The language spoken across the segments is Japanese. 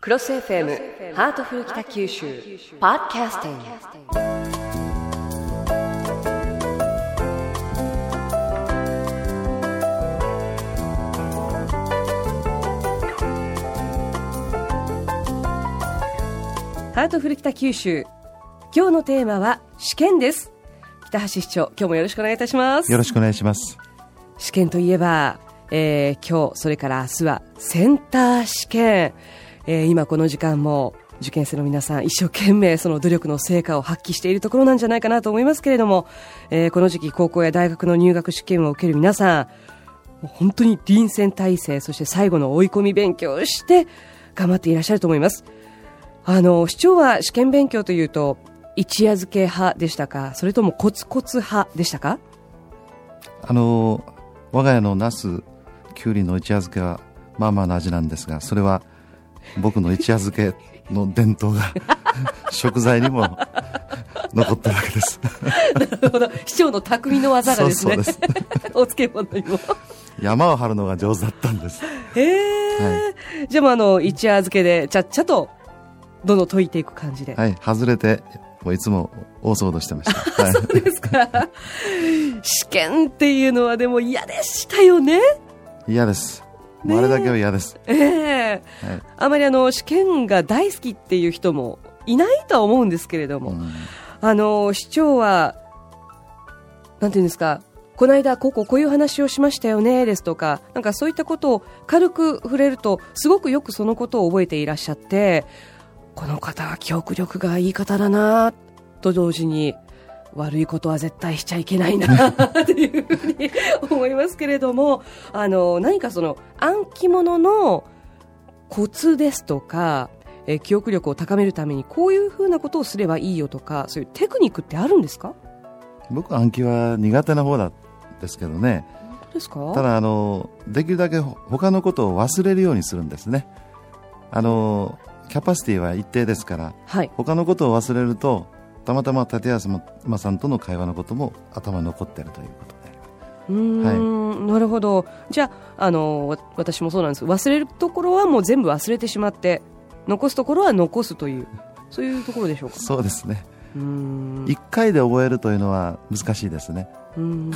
クロス FM ハートフル北九州ポッドキャスティング。ハートフル北九州今日のテーマは試験です。北橋市長今日もよろしくお願いいたします。よろしくお願いします。試験といえば、えー今日それから明日はセンター試験、えー今この時間も受験生の皆さん一生懸命その努力の成果を発揮しているところなんじゃないかなと思いますけれども、えーこの時期高校や大学の入学試験を受ける皆さん本当に臨戦態勢そして最後の追い込み勉強をして頑張っていらっしゃると思います。あの市長は試験勉強というと一夜漬け派でしたかそれともコツコツ派でしたか？あの我が家のナス、きゅうりの一夜漬けはまあまあな味なんですが、それは僕の一夜漬けの伝統が 食材にも残ってるわけです。なるほど。市長の匠の技がですね。そうそうお漬物にも。山を張るのが上手だったんです。へえ、じゃあもうあの一夜漬けでちゃっちゃとどんどん解いていく感じで、はい、外れて、もういつも大騒動してました。はい、そうですか。試験っていうのはでも嫌でしたよね。嫌です。もうあれだけは嫌です。え。えはい。あまりあの試験が大好きっていう人もいないとは思うんですけれども、うん。あの市長はなんていうんですかこの間こうこうこういう話をしましたよねですとかなんかそういったことを軽く触れるとすごくよくそのことを覚えていらっしゃってこの方は記憶力がいい方だなと同時に悪いことは絶対しちゃいけないな というふうに思いますけれどもあの何かその暗記物のコツですとかえー記憶力を高めるためにこういうふうなことをすればいいよとかそういうテクニックってあるんですか？僕は暗記は苦手な方なんですけどね。ですか？ただあのできるだけ他のことを忘れるようにするんですね。あのキャパシティは一定ですからはい。他のことを忘れるとたまたま立安間さんとの会話のことも頭に残っているということでうーん、なるほど。じゃああのわ私もそうなんです。忘れるところはもう全部忘れてしまって残すところは残すというそういうところでしょうか？そうですね。うーん。1回で覚えるというのは難しいですね。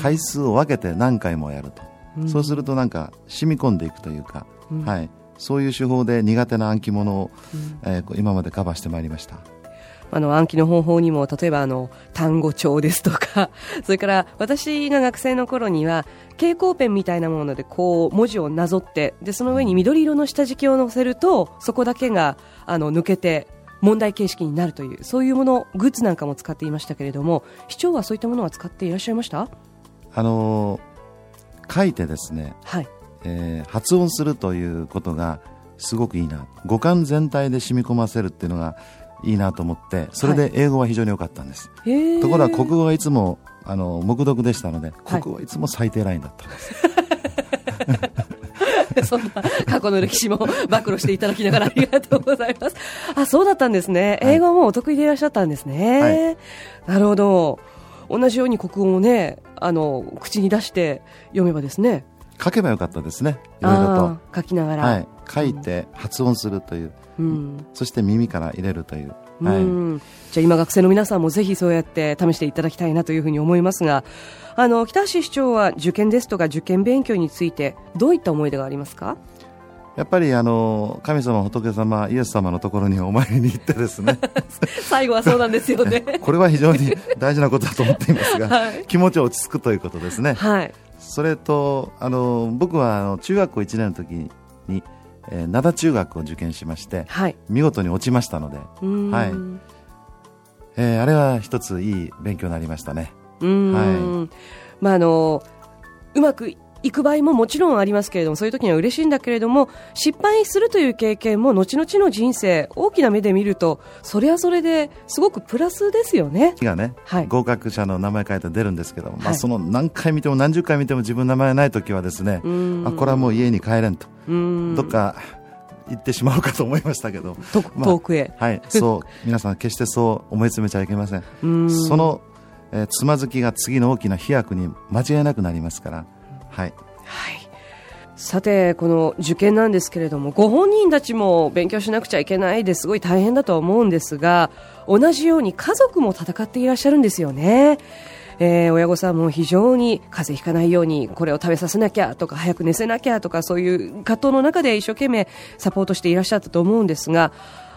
回数を分けて何回もやると。うん。そうするとなんか染み込んでいくというか、うん。はい、そういう手法で苦手な暗記物を、うん。えー今までカバーしてまいりましたあの暗記の方法にも例えばあの単語帳ですとか それから私が学生の頃には蛍光ペンみたいなものでこう文字をなぞってでその上に緑色の下敷きを載せるとそこだけがあの抜けて問題形式になるというそういうものグッズなんかも使っていましたけれども市長はそういったものは使っていらっしゃいました？あのー書いてですねはい。えー発音するということがすごくいいな。五感全体で染み込ませるっていうのがいいなと思ってそれで英語は非常に良かったんです、へーところが国語がいつもあの黙読でしたのではい国語はいつも最低ラインだったんです、そんな過去の歴史も暴露していただきながらありがとうございます。あ、そうだったんですね。はい英語もお得意でいらっしゃったんですね。なるほど。同じように国語もね、あの、口に出して読めばですね。書けばよかったですねいろいろと書きながら。はい、書いて発音するという。うん。そして耳から入れるという、うはい。んじゃあ今学生の皆さんもぜひそうやって試していただきたいなというふうに思いますが、あの、北橋市長は受験ですとか受験勉強についてどういった思い出がありますか？やっぱりあの神様仏様イエス様のところにお参りに行ってですね。最後はそうなんですよね。これは非常に大事なことだと思っていますが、はい。気持ち落ち着くということですね。はい。それとあの僕はあの中学校1年の時に、えー灘中学を受験しましてはい。見事に落ちましたので、はい。えーあれは一ついい勉強になりましたね。うーんまああのうまくいく場合ももちろんありますけれどもそういう時には嬉しいんだけれども失敗するという経験も後々の人生大きな目で見るとそれはそれですごくプラスですよね。がね、はい。合格者の名前書いて出るんですけど、まあ、はい。その何回見ても何十回見ても自分の名前ない時はですねあこれはもう家に帰れんとどっか行ってしまうかと思いましたけど、とまあ遠くへ、はい、そう皆さん決してそう思い詰めちゃいけません。その、えーつまずきが次の大きな飛躍に間違いなくなりますから、はい、はい。さて、この受験なんですけれども、ご本人たちも勉強しなくちゃいけないですごい大変だとは思うんですが、同じように家族も戦っていらっしゃるんですよね。えー、親御さんも非常に風邪ひかないようにこれを食べさせなきゃとか早く寝せなきゃとかそういう葛藤の中で一生懸命サポートしていらっしゃったと思うんですが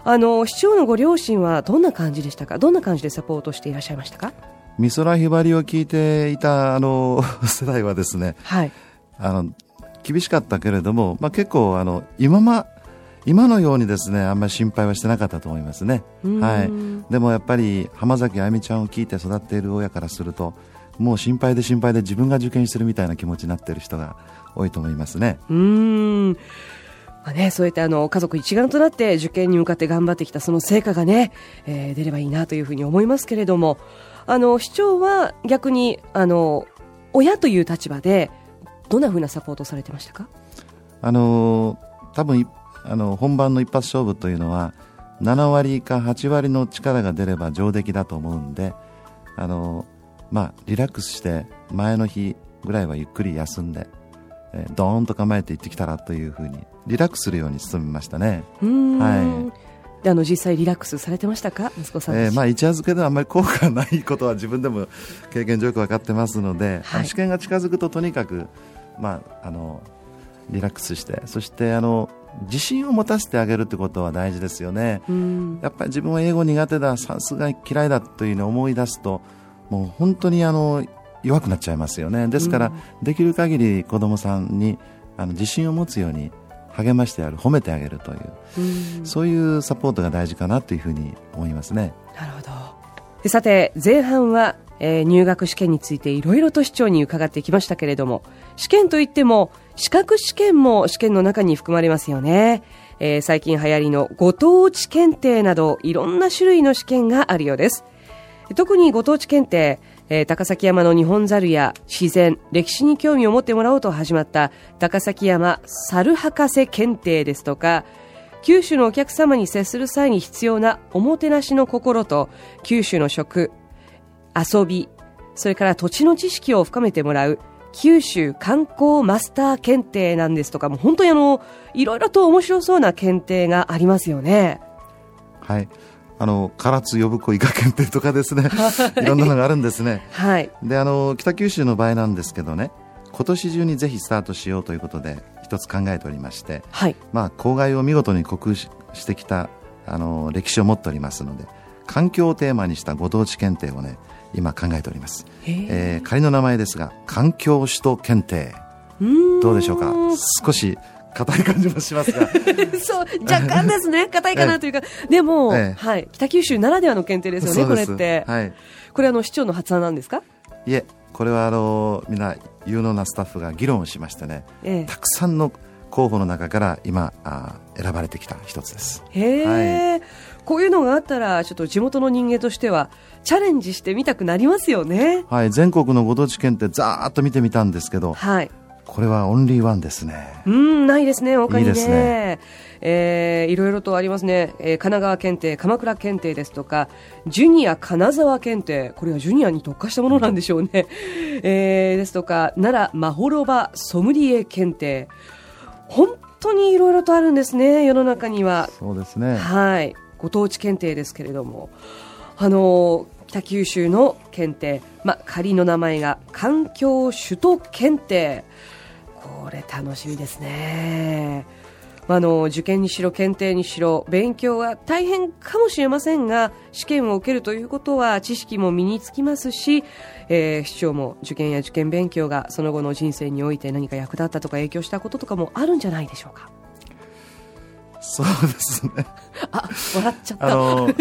あの市長のご両親はどんな感じでしたか？どんな感じでサポートしていらっしゃいましたか？美空ひばりを聞いていたあの 世代はですね、はい、あの厳しかったけれども、まあ、結構あの今ま今のようにですねあんまり心配はしてなかったと思いますね、はい、でもやっぱり浜崎あゆみちゃんを聞いて育っている親からするともう心配で心配で自分が受験してるみたいな気持ちになっている人が多いと思いますね。うん。まあね、そうやってあの家族一丸となって受験に向かって頑張ってきたその成果がね、えー、出ればいいなというふうに思いますけれどもあの市長は逆にあの親という立場でどんなふうなサポートされてましたか？あの多分あの本番の一発勝負というのは7割か8割の力が出れば上出来だと思うんであの、まあ、リラックスして前の日ぐらいはゆっくり休んで、えー、ドーンと構えていってきたらというふうにリラックスするように努めましたね。はい。であの実際リラックスされてましたか？息子さん、えー、まあ、一夜漬けではあんまり効果がないことは自分でも 経験上よく分かってますので、はい、試験が近づくととにかく、まあ、あのリラックスしてそしてあの自信を持たせてあげるってことは大事ですよね、やっぱり自分は英語苦手だ算数が嫌いだというのを思い出すともう本当にあの弱くなっちゃいますよね。ですから、できる限り子供さんにあの自信を持つように励ましてやる褒めてあげるという、うそういうサポートが大事かなというふうに思いますね。なるほど。さて前半はえー、入学試験についていろいろと市長に伺ってきましたけれども試験といっても資格試験も試験の中に含まれますよね、えー、最近流行りのご当地検定などいろんな種類の試験があるようです。特にご当地検定、えー、高崎山の日本猿や自然歴史に興味を持ってもらおうと始まった高崎山猿博士検定ですとか九州のお客様に接する際に必要なおもてなしの心と九州の食遊び、それから土地の知識を深めてもらう九州観光マスター検定なんですとか、もう本当にあの、いろいろと面白そうな検定がありますよね。はい。あの唐津呼子イカ検定とかですね、い。ろんなのがあるんですね。はい。で、あの北九州の場合なんですけどね、今年中にぜひスタートしようということで一つ考えておりまして、はい。まあ公害を見事に克服してきたあの歴史を持っておりますので、環境をテーマにしたご当地検定をね今考えております、えー、仮の名前ですが環境首都検定。どうでしょうか？少し硬い感じもしますが。そう若干ですね。硬いかなというか、でも、えはい、北九州ならではの検定ですよねこれって、はい、これあの市長の発案なんですか？いえこれはあのみんな有能なスタッフが議論をしましてね、ええ、たくさんの候補の中から今あ選ばれてきた一つです。へえ、はい、こういうのがあったらちょっと地元の人間としてはチャレンジしてみたくなりますよね。はい。全国のご当地検定ざーっと見てみたんですけど、はい、これはオンリーワンですね。うんないですね他にね。いいですね。えー、いろいろとありますね、えー、神奈川検定、鎌倉検定ですとか、ジュニア金沢検定、これはジュニアに特化したものなんでしょうね、えー、ですとか、奈良まほろばソムリエ検定、本当にいろいろとあるんですね、世の中には。そうですね。はい。ご当地検定ですけれども、あの、北九州の検定、ま、仮の名前が環境首都検定。これ楽しみですね。あの受験にしろ検定にしろ勉強は大変かもしれませんが試験を受けるということは知識も身につきますし、えー、市長も受験や受験勉強がその後の人生において何か役立ったとか影響したこととかもあるんじゃないでしょうか。そうですね。あ、笑っちゃった。あの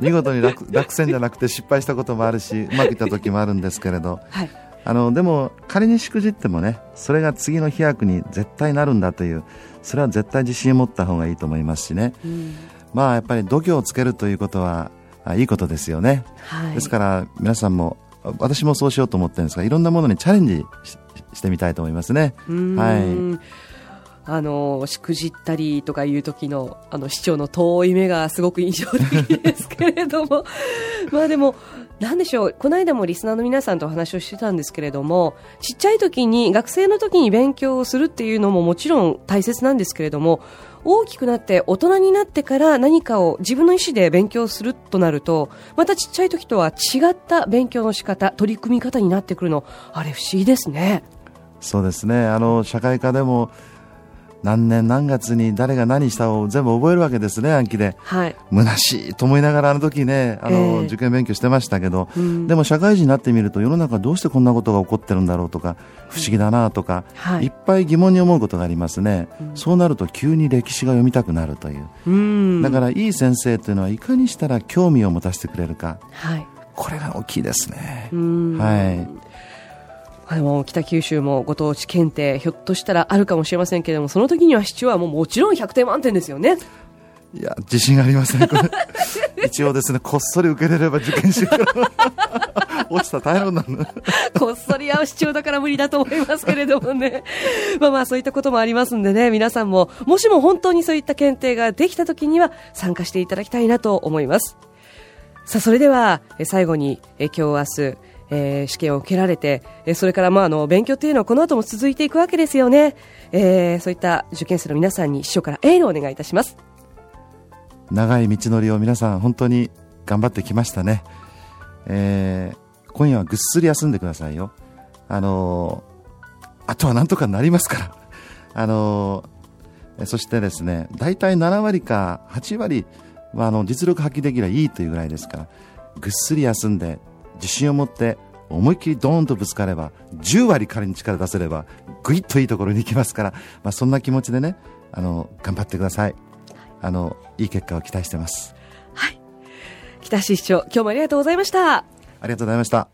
見事に落落選じゃなくて失敗したこともあるし、うまくいった時もあるんですけれど、はい、あのでも仮にしくじってもね、それが次の飛躍に絶対なるんだというそれは絶対自信を持った方がいいと思いますしね、うん、まあやっぱり度胸をつけるということはいいことですよね、はい、ですから皆さんも私もそうしようと思ってるんですがいろんなものにチャレンジしてみたいと思いますね。はいあのしくじったりとかいう時のあの市長の遠い目がすごく印象的ですけれども。まあでもなんでしょう。この間もリスナーの皆さんとお話をしてたんですけれどもちっちゃい時に学生の時に勉強をするっていうのももちろん大切なんですけれども大きくなって大人になってから何かを自分の意思で勉強するとなるとまたちっちゃい時とは違った勉強の仕方取り組み方になってくるのあれ不思議ですね。そうですね。あの社会科でも何年何月に誰が何したを全部覚えるわけですね、暗記で。はい。虚しいと思いながらあの時ね、あの、えー、受験勉強してましたけど、うん、でも社会人になってみると世の中どうしてこんなことが起こってるんだろうとか、不思議だなとか、はい、いっぱい疑問に思うことがありますね、うん、そうなると急に歴史が読みたくなるという。うん、だからいい先生というのはいかにしたら興味を持たせてくれるか。はい。これが大きいですね。はい。あの北九州もご当地検定ひょっとしたらあるかもしれませんけれどもその時には市長はもうもちろん100点満点ですよね。いや自信ありません 一応ですねこっそり受けれれば受験しよう。落ちた大変なの。こっそり会う市長だから無理だと思いますけれどもね。まあまあそういったこともありますんでね。皆さんももしも本当にそういった検定ができた時には参加していただきたいなと思います。さあそれでは最後に今日明日えー、試験を受けられて、え、それからまああの勉強というのはこの後も続いていくわけですよね、えー、そういった受験生の皆さんに師匠からエールをお願いいたします。長い道のりを皆さん本当に頑張ってきましたね、えー、今夜はぐっすり休んでくださいよ。あの、あとはなんとかなりますから。あのー、そしてですね大体7割か8割はあの実力発揮できればいいというぐらいですからぐっすり休んで自信を持って思いっきりドーンとぶつかれば10割彼に力出せればぐいっといいところに行きますから、まあ、そんな気持ちでねあの頑張ってください。あのいい結果を期待してます。はい。北市市長今日もありがとうございました。ありがとうございました